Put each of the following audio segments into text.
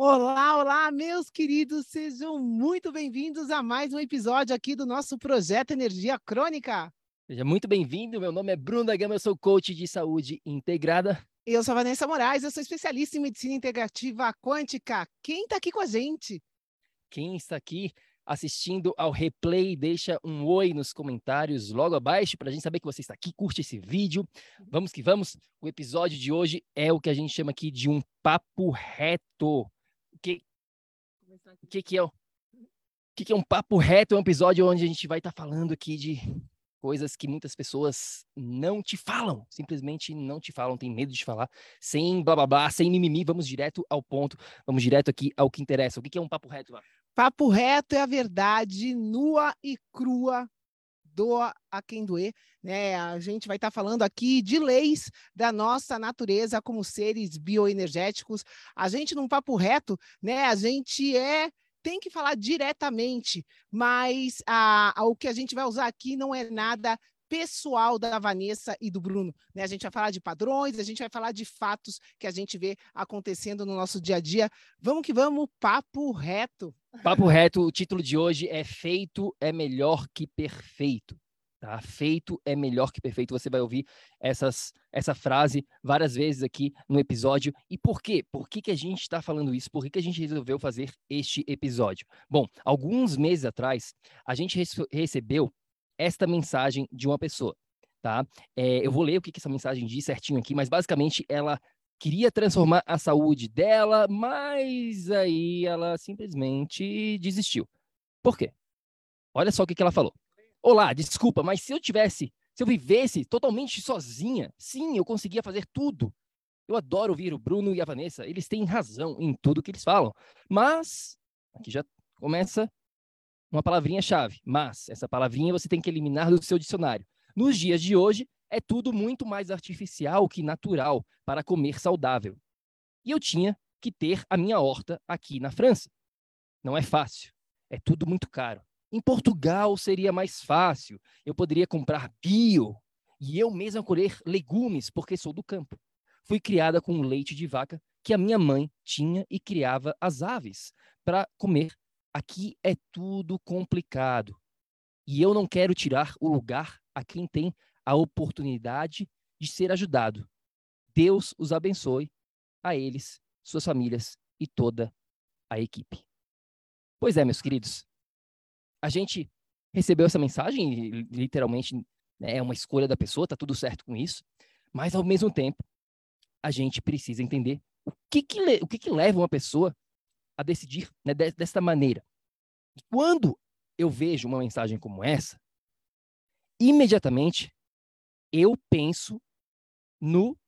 Olá, olá, meus queridos, sejam muito bem-vindos a mais um episódio aqui do nosso projeto Energia Crônica. Seja muito bem-vindo, meu nome é Bruno da Gama, eu sou coach de saúde integrada. Eu sou a Vanessa Moraes, eu sou especialista em medicina integrativa quântica. Quem está aqui com a gente? Quem está aqui assistindo ao replay, deixa um oi nos comentários logo abaixo para a gente saber que você está aqui, curte esse vídeo. Vamos que vamos. O episódio de hoje é o que a gente chama aqui de um papo reto que, que, que é o que, que é um papo reto? É um episódio onde a gente vai estar tá falando aqui de coisas que muitas pessoas não te falam, simplesmente não te falam, tem medo de falar, sem blá blá blá, sem mimimi, vamos direto ao ponto, vamos direto aqui ao que interessa. O que, que é um papo reto? Papo reto é a verdade nua e crua doa a quem doer, né? A gente vai estar tá falando aqui de leis da nossa natureza como seres bioenergéticos. A gente num papo reto, né? A gente é tem que falar diretamente, mas a, o que a gente vai usar aqui não é nada pessoal da Vanessa e do Bruno. Né? A gente vai falar de padrões, a gente vai falar de fatos que a gente vê acontecendo no nosso dia a dia. Vamos que vamos, papo reto. Papo reto, o título de hoje é Feito é melhor que perfeito. Tá? Feito é melhor que perfeito. Você vai ouvir essas, essa frase várias vezes aqui no episódio. E por quê? Por que, que a gente está falando isso? Por que, que a gente resolveu fazer este episódio? Bom, alguns meses atrás, a gente recebeu esta mensagem de uma pessoa, tá? É, eu vou ler o que, que essa mensagem diz certinho aqui, mas basicamente ela queria transformar a saúde dela, mas aí ela simplesmente desistiu. Por quê? Olha só o que, que ela falou. Olá, desculpa, mas se eu tivesse, se eu vivesse totalmente sozinha, sim, eu conseguia fazer tudo. Eu adoro ouvir o Bruno e a Vanessa, eles têm razão em tudo que eles falam. Mas, aqui já começa uma palavrinha-chave, mas essa palavrinha você tem que eliminar do seu dicionário. Nos dias de hoje, é tudo muito mais artificial que natural para comer saudável. E eu tinha que ter a minha horta aqui na França. Não é fácil, é tudo muito caro. Em Portugal seria mais fácil, eu poderia comprar bio e eu mesma colher legumes, porque sou do campo. Fui criada com leite de vaca que a minha mãe tinha e criava as aves para comer Aqui é tudo complicado. E eu não quero tirar o lugar a quem tem a oportunidade de ser ajudado. Deus os abençoe a eles, suas famílias e toda a equipe. Pois é, meus queridos, a gente recebeu essa mensagem, literalmente né, é uma escolha da pessoa, tá tudo certo com isso, mas ao mesmo tempo a gente precisa entender o que que, o que, que leva uma pessoa a decidir né, desta maneira. E quando eu vejo uma mensagem como essa, imediatamente eu penso no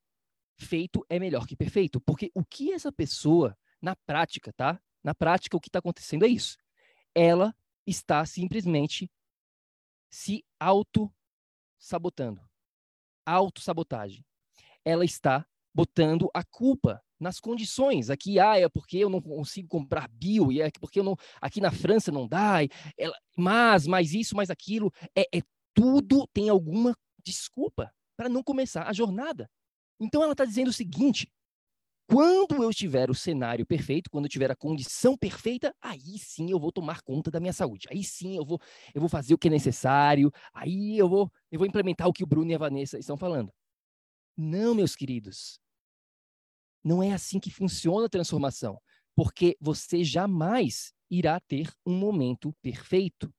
feito é melhor que perfeito. Porque o que essa pessoa, na prática, tá? Na prática, o que está acontecendo é isso. Ela está simplesmente se auto-sabotando. Auto-sabotagem. Ela está botando a culpa nas condições. Aqui, ah, é porque eu não consigo comprar bio, e é porque eu não, aqui na França não dá, ela, mas, mais isso, mais aquilo, é, é tudo tem alguma desculpa para não começar a jornada. Então ela está dizendo o seguinte: quando eu tiver o cenário perfeito, quando eu tiver a condição perfeita, aí sim eu vou tomar conta da minha saúde. Aí sim eu vou, eu vou fazer o que é necessário. Aí eu vou, eu vou implementar o que o Bruno e a Vanessa estão falando. Não, meus queridos. Não é assim que funciona a transformação, porque você jamais irá ter um momento perfeito.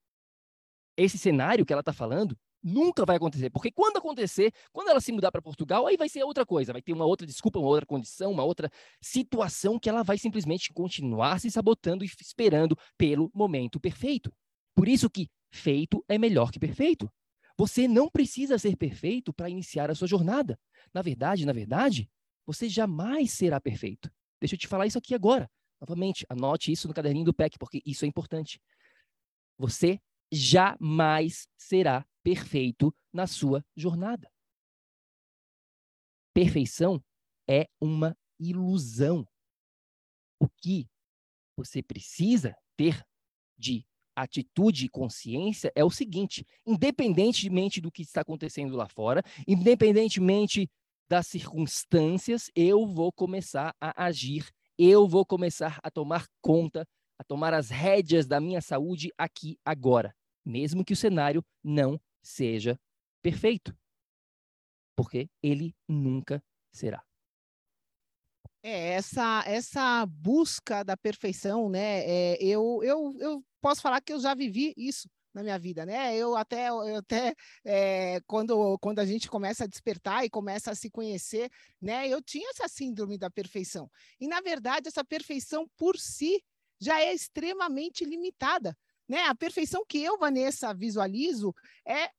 Esse cenário que ela está falando nunca vai acontecer, porque quando acontecer, quando ela se mudar para Portugal, aí vai ser outra coisa, vai ter uma outra desculpa, uma outra condição, uma outra situação que ela vai simplesmente continuar se sabotando e esperando pelo momento perfeito. Por isso que feito é melhor que perfeito. Você não precisa ser perfeito para iniciar a sua jornada. Na verdade, na verdade, você jamais será perfeito. Deixa eu te falar isso aqui agora. Novamente, anote isso no caderninho do PEC, porque isso é importante. Você jamais será perfeito na sua jornada. Perfeição é uma ilusão. O que você precisa ter de atitude e consciência é o seguinte: independentemente do que está acontecendo lá fora, independentemente das circunstâncias, eu vou começar a agir, eu vou começar a tomar conta, a tomar as rédeas da minha saúde aqui agora, mesmo que o cenário não seja perfeito. Porque ele nunca será. É, essa, essa busca da perfeição, né? É, eu, eu, eu posso falar que eu já vivi isso na minha vida, né? Eu até, eu até é, quando, quando a gente começa a despertar e começa a se conhecer, né? Eu tinha essa síndrome da perfeição. E, na verdade, essa perfeição por si já é extremamente limitada. Né? A perfeição que eu, Vanessa, visualizo é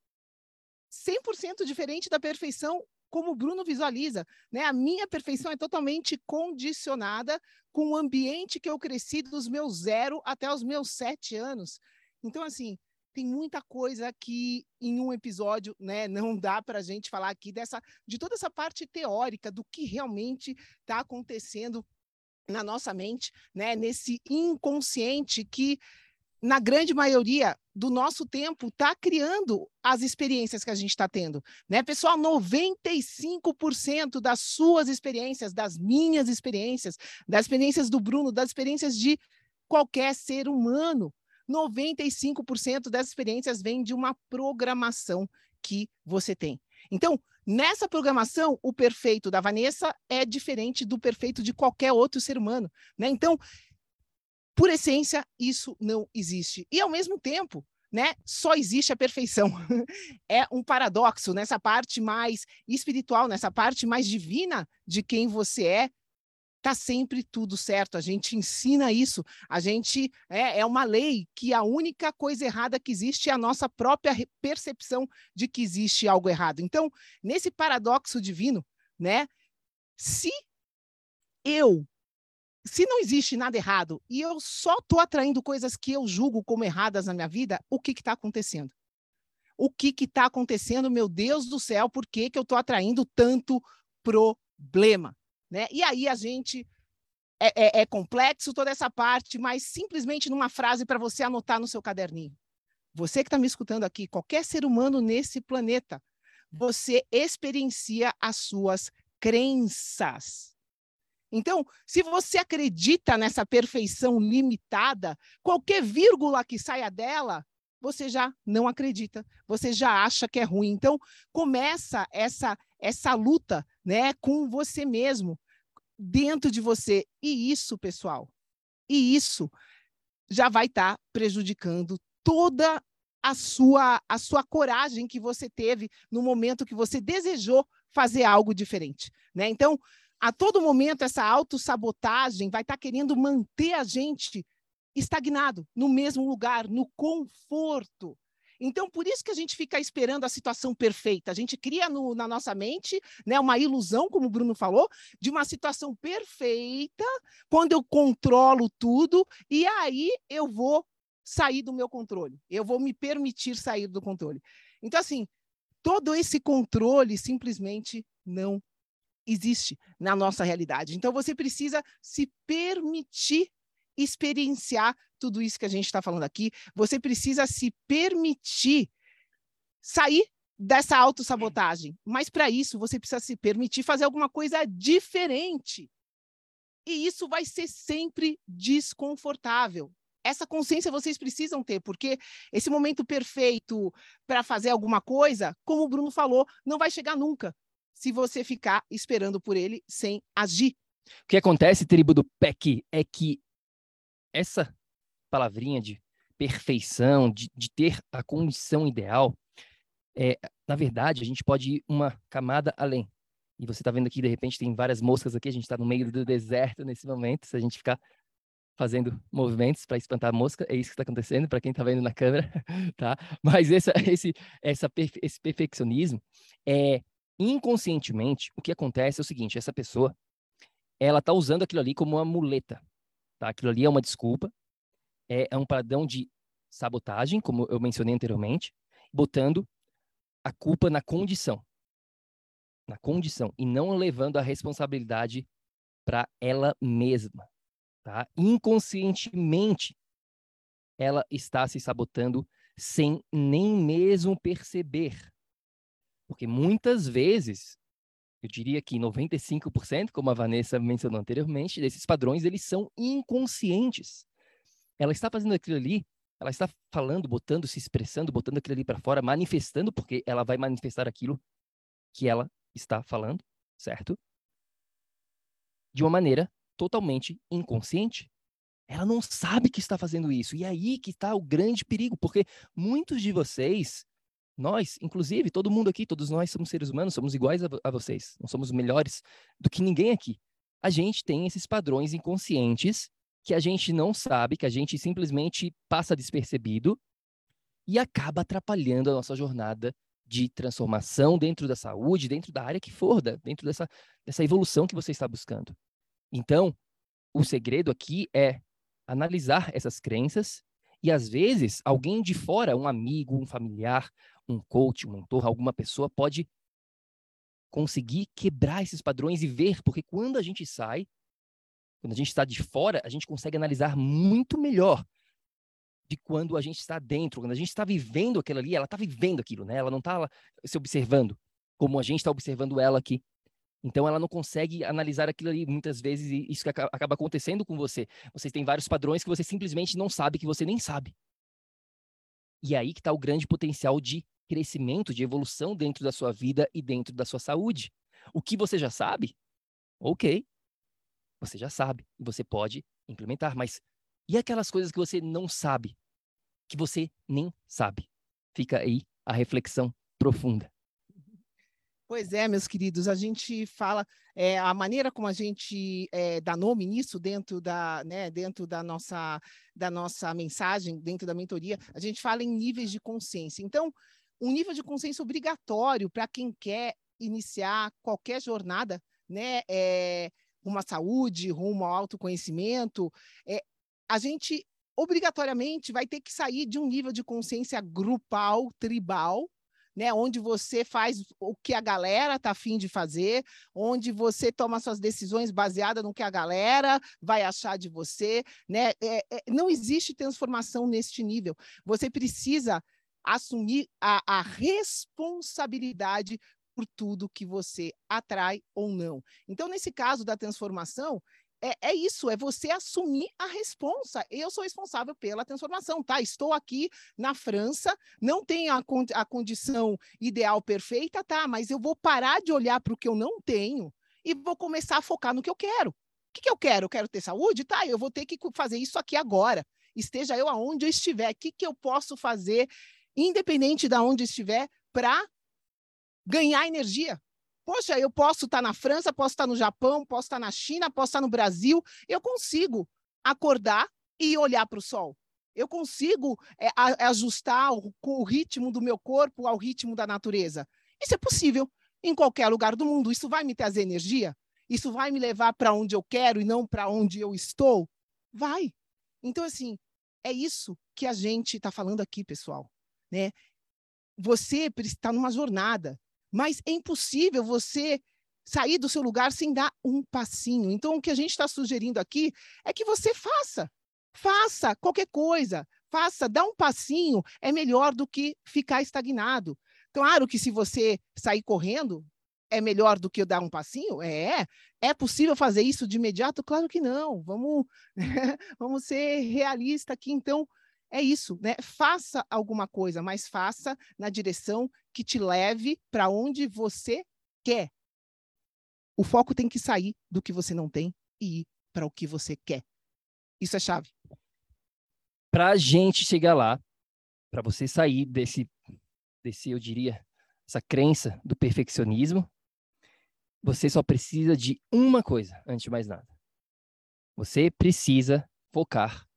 100% diferente da perfeição como o Bruno visualiza, né? A minha perfeição é totalmente condicionada com o ambiente que eu cresci dos meus zero até os meus sete anos. Então, assim, tem muita coisa que em um episódio, né, não dá para a gente falar aqui dessa, de toda essa parte teórica do que realmente está acontecendo na nossa mente, né, nesse inconsciente que na grande maioria do nosso tempo está criando as experiências que a gente está tendo, né, pessoal? 95% das suas experiências, das minhas experiências, das experiências do Bruno, das experiências de qualquer ser humano, 95% das experiências vêm de uma programação que você tem. Então, nessa programação, o perfeito da Vanessa é diferente do perfeito de qualquer outro ser humano. Né? Então, por essência, isso não existe. E, ao mesmo tempo, né, só existe a perfeição. é um paradoxo nessa parte mais espiritual, nessa parte mais divina de quem você é, tá sempre tudo certo. A gente ensina isso. A gente é, é uma lei que a única coisa errada que existe é a nossa própria percepção de que existe algo errado. Então, nesse paradoxo divino, né? Se eu se não existe nada errado e eu só estou atraindo coisas que eu julgo como erradas na minha vida, o que está acontecendo? O que está acontecendo, meu Deus do céu? Por que, que eu estou atraindo tanto problema? Né? E aí a gente é, é, é complexo toda essa parte, mas simplesmente numa frase para você anotar no seu caderninho. Você que está me escutando aqui, qualquer ser humano nesse planeta, você experiencia as suas crenças. Então, se você acredita nessa perfeição limitada, qualquer vírgula que saia dela, você já não acredita, você já acha que é ruim. Então, começa essa essa luta, né, com você mesmo, dentro de você. E isso, pessoal, e isso já vai estar tá prejudicando toda a sua a sua coragem que você teve no momento que você desejou fazer algo diferente, né? Então, a todo momento essa autossabotagem vai estar tá querendo manter a gente estagnado no mesmo lugar, no conforto. Então, por isso que a gente fica esperando a situação perfeita. A gente cria no, na nossa mente né, uma ilusão, como o Bruno falou, de uma situação perfeita, quando eu controlo tudo, e aí eu vou sair do meu controle. Eu vou me permitir sair do controle. Então, assim, todo esse controle simplesmente não existe na nossa realidade. Então, você precisa se permitir experienciar tudo isso que a gente está falando aqui. Você precisa se permitir sair dessa autossabotagem. Mas para isso, você precisa se permitir fazer alguma coisa diferente. E isso vai ser sempre desconfortável. Essa consciência vocês precisam ter, porque esse momento perfeito para fazer alguma coisa, como o Bruno falou, não vai chegar nunca se você ficar esperando por ele sem agir. O que acontece, tribo do PEC, é que essa palavrinha de perfeição, de, de ter a condição ideal, é, na verdade, a gente pode ir uma camada além. E você está vendo aqui, de repente, tem várias moscas aqui, a gente está no meio do deserto nesse momento, se a gente ficar fazendo movimentos para espantar a mosca, é isso que está acontecendo para quem está vendo na câmera, tá? Mas essa, esse, essa, esse perfeccionismo é inconscientemente o que acontece é o seguinte: essa pessoa ela está usando aquilo ali como uma muleta, tá? Aquilo ali é uma desculpa, é, é um padrão de sabotagem, como eu mencionei anteriormente, botando a culpa na condição, na condição e não levando a responsabilidade para ela mesma, tá? Inconscientemente, ela está se sabotando sem nem mesmo perceber. Porque muitas vezes, eu diria que 95%, como a Vanessa mencionou anteriormente, desses padrões, eles são inconscientes. Ela está fazendo aquilo ali, ela está falando, botando, se expressando, botando aquilo ali para fora, manifestando, porque ela vai manifestar aquilo que ela está falando, certo? De uma maneira totalmente inconsciente. Ela não sabe que está fazendo isso. E é aí que está o grande perigo, porque muitos de vocês, nós, inclusive, todo mundo aqui, todos nós somos seres humanos, somos iguais a, a vocês. Não somos melhores do que ninguém aqui. A gente tem esses padrões inconscientes que a gente não sabe, que a gente simplesmente passa despercebido e acaba atrapalhando a nossa jornada de transformação dentro da saúde, dentro da área que for, dentro dessa, dessa evolução que você está buscando. Então, o segredo aqui é analisar essas crenças e, às vezes, alguém de fora, um amigo, um familiar, um coach, um mentor, alguma pessoa pode conseguir quebrar esses padrões e ver, porque quando a gente sai, quando a gente está de fora, a gente consegue analisar muito melhor de quando a gente está dentro, quando a gente está vivendo aquilo ali, ela está vivendo aquilo, né? Ela não está se observando como a gente está observando ela aqui. Então ela não consegue analisar aquilo ali. Muitas vezes isso acaba acontecendo com você. Você tem vários padrões que você simplesmente não sabe que você nem sabe. E é aí que está o grande potencial de crescimento, de evolução dentro da sua vida e dentro da sua saúde. O que você já sabe, ok, você já sabe você pode implementar. Mas e aquelas coisas que você não sabe, que você nem sabe? Fica aí a reflexão profunda. Pois é, meus queridos, a gente fala é, a maneira como a gente é, dá nome nisso dentro da, né, dentro da nossa, da nossa mensagem, dentro da mentoria, a gente fala em níveis de consciência. Então, um nível de consciência obrigatório para quem quer iniciar qualquer jornada, né, é, rumo à saúde, rumo ao autoconhecimento, é, a gente obrigatoriamente vai ter que sair de um nível de consciência grupal, tribal, né? Onde você faz o que a galera tá afim de fazer, onde você toma suas decisões baseadas no que a galera vai achar de você, né? É, é, não existe transformação neste nível. Você precisa assumir a, a responsabilidade por tudo que você atrai ou não. Então, nesse caso da transformação, é, é, isso, é você assumir a responsa. Eu sou responsável pela transformação, tá? Estou aqui na França, não tenho a, a condição ideal perfeita, tá? Mas eu vou parar de olhar para o que eu não tenho e vou começar a focar no que eu quero. O que, que eu quero? Eu quero ter saúde? Tá, eu vou ter que fazer isso aqui agora. Esteja eu aonde eu estiver. O que, que eu posso fazer, independente de onde estiver, para ganhar energia? Poxa, eu posso estar na França, posso estar no Japão, posso estar na China, posso estar no Brasil. Eu consigo acordar e olhar para o sol. Eu consigo é, ajustar o, o ritmo do meu corpo ao ritmo da natureza. Isso é possível em qualquer lugar do mundo. Isso vai me trazer energia? Isso vai me levar para onde eu quero e não para onde eu estou? Vai. Então, assim, é isso que a gente está falando aqui, pessoal. Né? Você está numa jornada. Mas é impossível você sair do seu lugar sem dar um passinho. Então, o que a gente está sugerindo aqui é que você faça. Faça qualquer coisa. Faça, dá um passinho, é melhor do que ficar estagnado. Claro que se você sair correndo, é melhor do que dar um passinho? É. É possível fazer isso de imediato? Claro que não. Vamos, vamos ser realistas aqui. Então, é isso, né? Faça alguma coisa, mas faça na direção que te leve para onde você quer. O foco tem que sair do que você não tem e ir para o que você quer. Isso é chave. Para a gente chegar lá, para você sair desse, desse, eu diria, essa crença do perfeccionismo, você só precisa de uma coisa, antes de mais nada. Você precisa focar,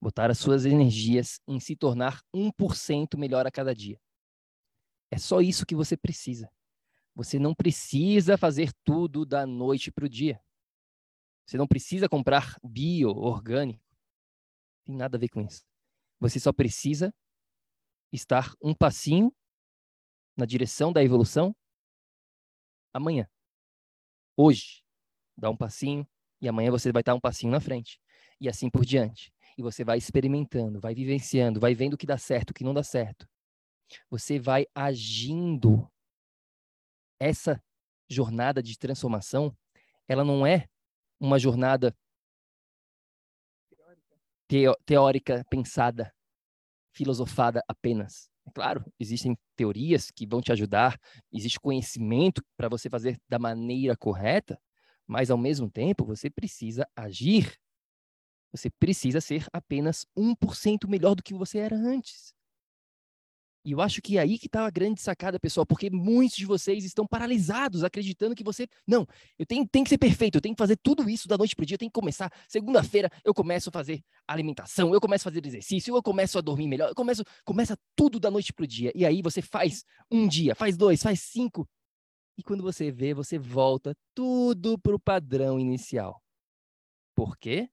botar as suas energias em se tornar 1% melhor a cada dia. É só isso que você precisa. Você não precisa fazer tudo da noite para o dia. Você não precisa comprar bio, orgânico. Tem nada a ver com isso. Você só precisa estar um passinho na direção da evolução amanhã. Hoje, dá um passinho e amanhã você vai estar um passinho na frente. E assim por diante. E você vai experimentando, vai vivenciando, vai vendo o que dá certo, o que não dá certo. Você vai agindo. Essa jornada de transformação, ela não é uma jornada teórica pensada, filosofada apenas. É claro, existem teorias que vão te ajudar, existe conhecimento para você fazer da maneira correta, mas ao mesmo tempo você precisa agir. Você precisa ser apenas 1% melhor do que você era antes. E eu acho que é aí que está a grande sacada, pessoal, porque muitos de vocês estão paralisados, acreditando que você. Não, eu tenho, tenho que ser perfeito, eu tenho que fazer tudo isso da noite para o dia, eu tenho que começar. Segunda-feira eu começo a fazer alimentação, eu começo a fazer exercício, eu começo a dormir melhor, eu começo. Começa tudo da noite para o dia. E aí você faz um dia, faz dois, faz cinco. E quando você vê, você volta tudo para o padrão inicial. Por quê?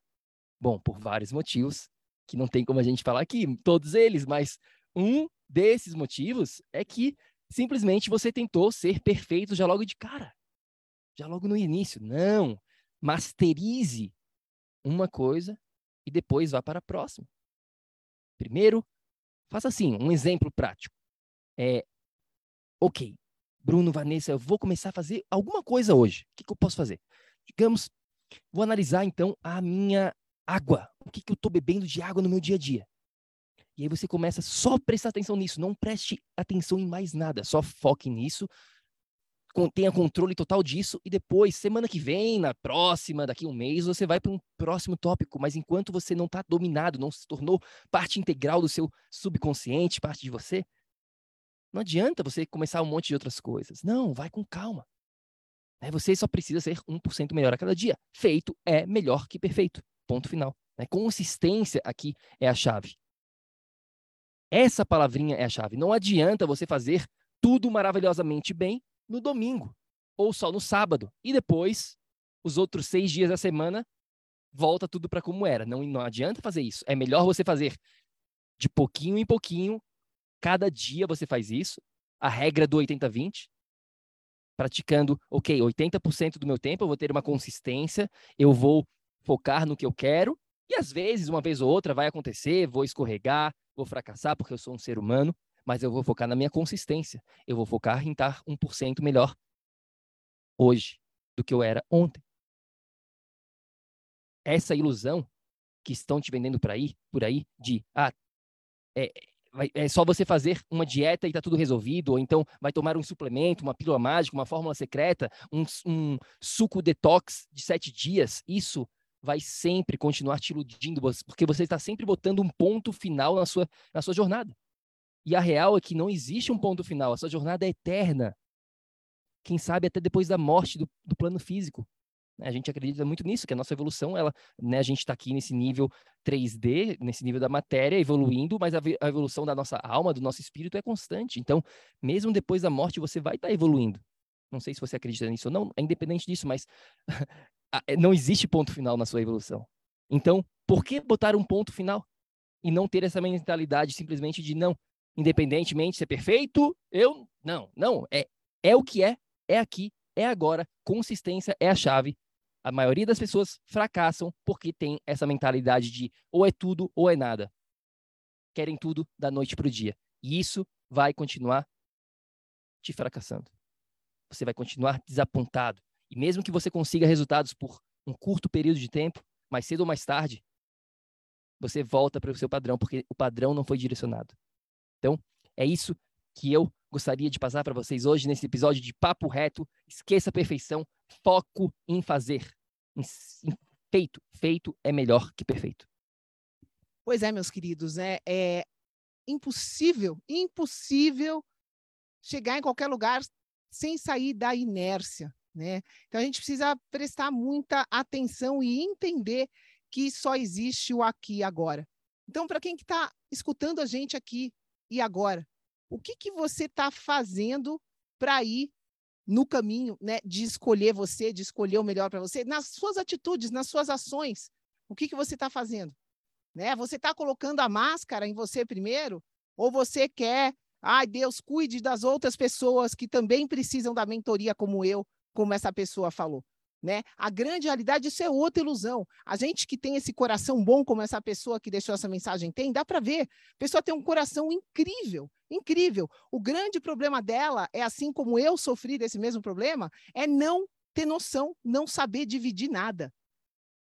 Bom, por vários motivos, que não tem como a gente falar aqui, todos eles, mas um desses motivos é que simplesmente você tentou ser perfeito já logo de cara. Já logo no início. Não. Masterize uma coisa e depois vá para a próxima. Primeiro, faça assim, um exemplo prático. É, ok, Bruno, Vanessa, eu vou começar a fazer alguma coisa hoje. O que, que eu posso fazer? Digamos, vou analisar então a minha água. O que, que eu estou bebendo de água no meu dia a dia? E aí você começa só a prestar atenção nisso, não preste atenção em mais nada, só foque nisso, tenha controle total disso e depois, semana que vem, na próxima, daqui a um mês, você vai para um próximo tópico. Mas enquanto você não está dominado, não se tornou parte integral do seu subconsciente, parte de você, não adianta você começar um monte de outras coisas. Não, vai com calma. Né? Você só precisa ser 1% melhor a cada dia. Feito é melhor que perfeito. Ponto final. Né? Consistência aqui é a chave. Essa palavrinha é a chave. Não adianta você fazer tudo maravilhosamente bem no domingo ou só no sábado e depois, os outros seis dias da semana, volta tudo para como era. Não, não adianta fazer isso. É melhor você fazer de pouquinho em pouquinho. Cada dia você faz isso. A regra do 80-20. Praticando, ok, 80% do meu tempo eu vou ter uma consistência, eu vou focar no que eu quero, e às vezes, uma vez ou outra, vai acontecer, vou escorregar, vou fracassar porque eu sou um ser humano, mas eu vou focar na minha consistência. Eu vou focar em estar 1% melhor hoje do que eu era ontem. Essa ilusão que estão te vendendo por aí, por aí de ah, é, é só você fazer uma dieta e está tudo resolvido, ou então vai tomar um suplemento, uma pílula mágica, uma fórmula secreta, um, um suco detox de sete dias. Isso vai sempre continuar te iludindo, porque você está sempre botando um ponto final na sua, na sua jornada. E a real é que não existe um ponto final, a sua jornada é eterna. Quem sabe até depois da morte do, do plano físico. A gente acredita muito nisso, que a nossa evolução, ela, né, a gente está aqui nesse nível 3D, nesse nível da matéria, evoluindo, mas a, evolução da nossa alma, do nosso espírito é constante. Então, mesmo depois da morte, você vai estar tá evoluindo. Não sei se você acredita nisso ou não, é independente disso, mas não existe ponto final na sua evolução. Então, por que botar um ponto final e não ter essa mentalidade simplesmente de não, independentemente de ser perfeito, eu não, não, é é o que é, é aqui, é agora, consistência é a chave. A maioria das pessoas fracassam porque tem essa mentalidade de ou é tudo ou é nada. querem tudo da noite para o dia. E isso vai continuar te fracassando. Você vai continuar desapontado. E mesmo que você consiga resultados por um curto período de tempo, mais cedo ou mais tarde, você volta para o seu padrão, porque o padrão não foi direcionado. Então, é isso que eu gostaria de passar para vocês hoje nesse episódio de Papo Reto. Esqueça a perfeição, foco em fazer. Em, em feito. Feito é melhor que perfeito. Pois é, meus queridos, é, é impossível, impossível chegar em qualquer lugar sem sair da inércia, né? Então a gente precisa prestar muita atenção e entender que só existe o aqui e agora. Então, para quem que está escutando a gente aqui e agora, o que, que você está fazendo para ir no caminho né, de escolher você, de escolher o melhor para você, nas suas atitudes, nas suas ações? O que, que você está fazendo? Né? Você está colocando a máscara em você primeiro? Ou você quer, ai, Deus, cuide das outras pessoas que também precisam da mentoria como eu, como essa pessoa falou? Né? A grande realidade, isso é outra ilusão. A gente que tem esse coração bom, como essa pessoa que deixou essa mensagem tem, dá para ver. A pessoa tem um coração incrível, incrível. O grande problema dela é, assim como eu sofri desse mesmo problema, é não ter noção, não saber dividir nada.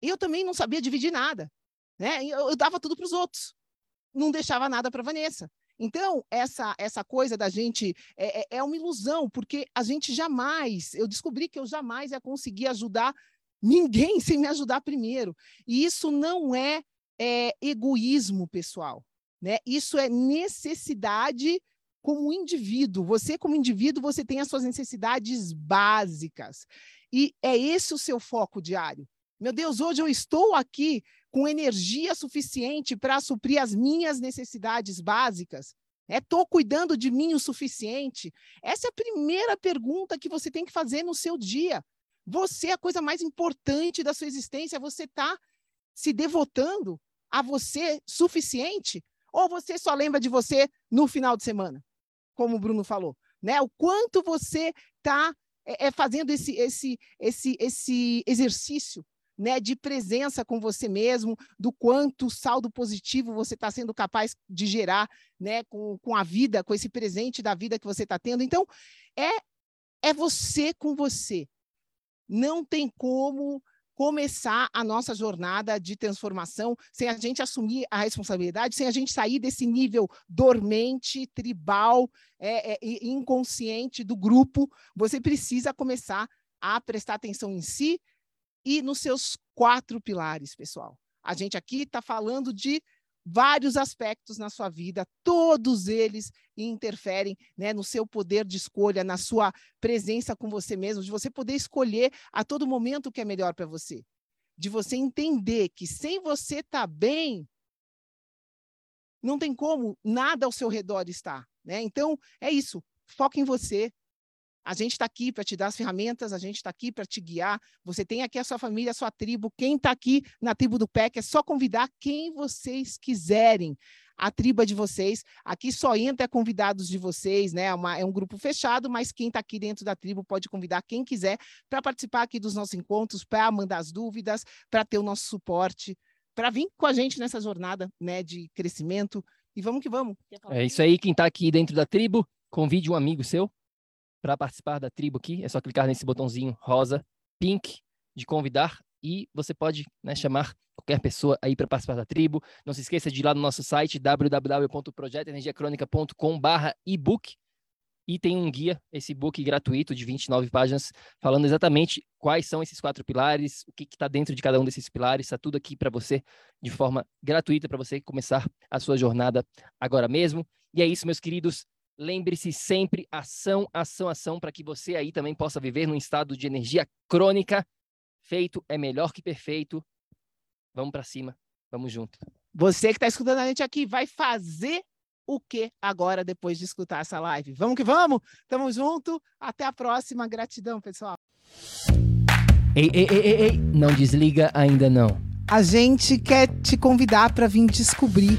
Eu também não sabia dividir nada. Né? Eu, eu dava tudo para os outros. Não deixava nada para Vanessa. Então, essa, essa coisa da gente é, é, é uma ilusão, porque a gente jamais, eu descobri que eu jamais ia conseguir ajudar ninguém sem me ajudar primeiro. E isso não é, é egoísmo, pessoal. Né? Isso é necessidade como indivíduo. Você, como indivíduo, você tem as suas necessidades básicas. E é esse o seu foco diário. Meu Deus, hoje eu estou aqui com energia suficiente para suprir as minhas necessidades básicas? Estou é, cuidando de mim o suficiente? Essa é a primeira pergunta que você tem que fazer no seu dia. Você é a coisa mais importante da sua existência. Você está se devotando a você suficiente? Ou você só lembra de você no final de semana, como o Bruno falou? Né? O quanto você está é, é, fazendo esse, esse, esse, esse exercício né, de presença com você mesmo, do quanto saldo positivo você está sendo capaz de gerar né, com, com a vida, com esse presente da vida que você está tendo. Então, é, é você com você. Não tem como começar a nossa jornada de transformação sem a gente assumir a responsabilidade, sem a gente sair desse nível dormente, tribal, é, é, inconsciente do grupo. Você precisa começar a prestar atenção em si, e nos seus quatro pilares, pessoal. A gente aqui está falando de vários aspectos na sua vida, todos eles interferem né, no seu poder de escolha, na sua presença com você mesmo, de você poder escolher a todo momento o que é melhor para você, de você entender que sem você estar tá bem, não tem como nada ao seu redor estar. Né? Então, é isso. Foca em você, a gente está aqui para te dar as ferramentas, a gente está aqui para te guiar. Você tem aqui a sua família, a sua tribo. Quem está aqui na tribo do PEC é só convidar quem vocês quiserem. A tribo é de vocês. Aqui só entra convidados de vocês, né? É, uma, é um grupo fechado, mas quem está aqui dentro da tribo pode convidar quem quiser para participar aqui dos nossos encontros, para mandar as dúvidas, para ter o nosso suporte, para vir com a gente nessa jornada né, de crescimento. E vamos que vamos. É isso aí, quem está aqui dentro da tribo, convide um amigo seu para participar da tribo aqui, é só clicar nesse botãozinho rosa, pink, de convidar, e você pode né, chamar qualquer pessoa aí para participar da tribo. Não se esqueça de ir lá no nosso site www.projetoenergiacronica.com/barra ebook e tem um guia, esse book gratuito de 29 páginas, falando exatamente quais são esses quatro pilares, o que está dentro de cada um desses pilares, está tudo aqui para você de forma gratuita para você começar a sua jornada agora mesmo. E é isso, meus queridos. Lembre-se sempre, ação, ação, ação, para que você aí também possa viver num estado de energia crônica. Feito é melhor que perfeito. Vamos para cima, vamos junto. Você que está escutando a gente aqui vai fazer o que agora depois de escutar essa live? Vamos que vamos? Tamo junto. Até a próxima. Gratidão, pessoal. Ei, ei, ei, ei, ei. não desliga ainda não. A gente quer te convidar para vir descobrir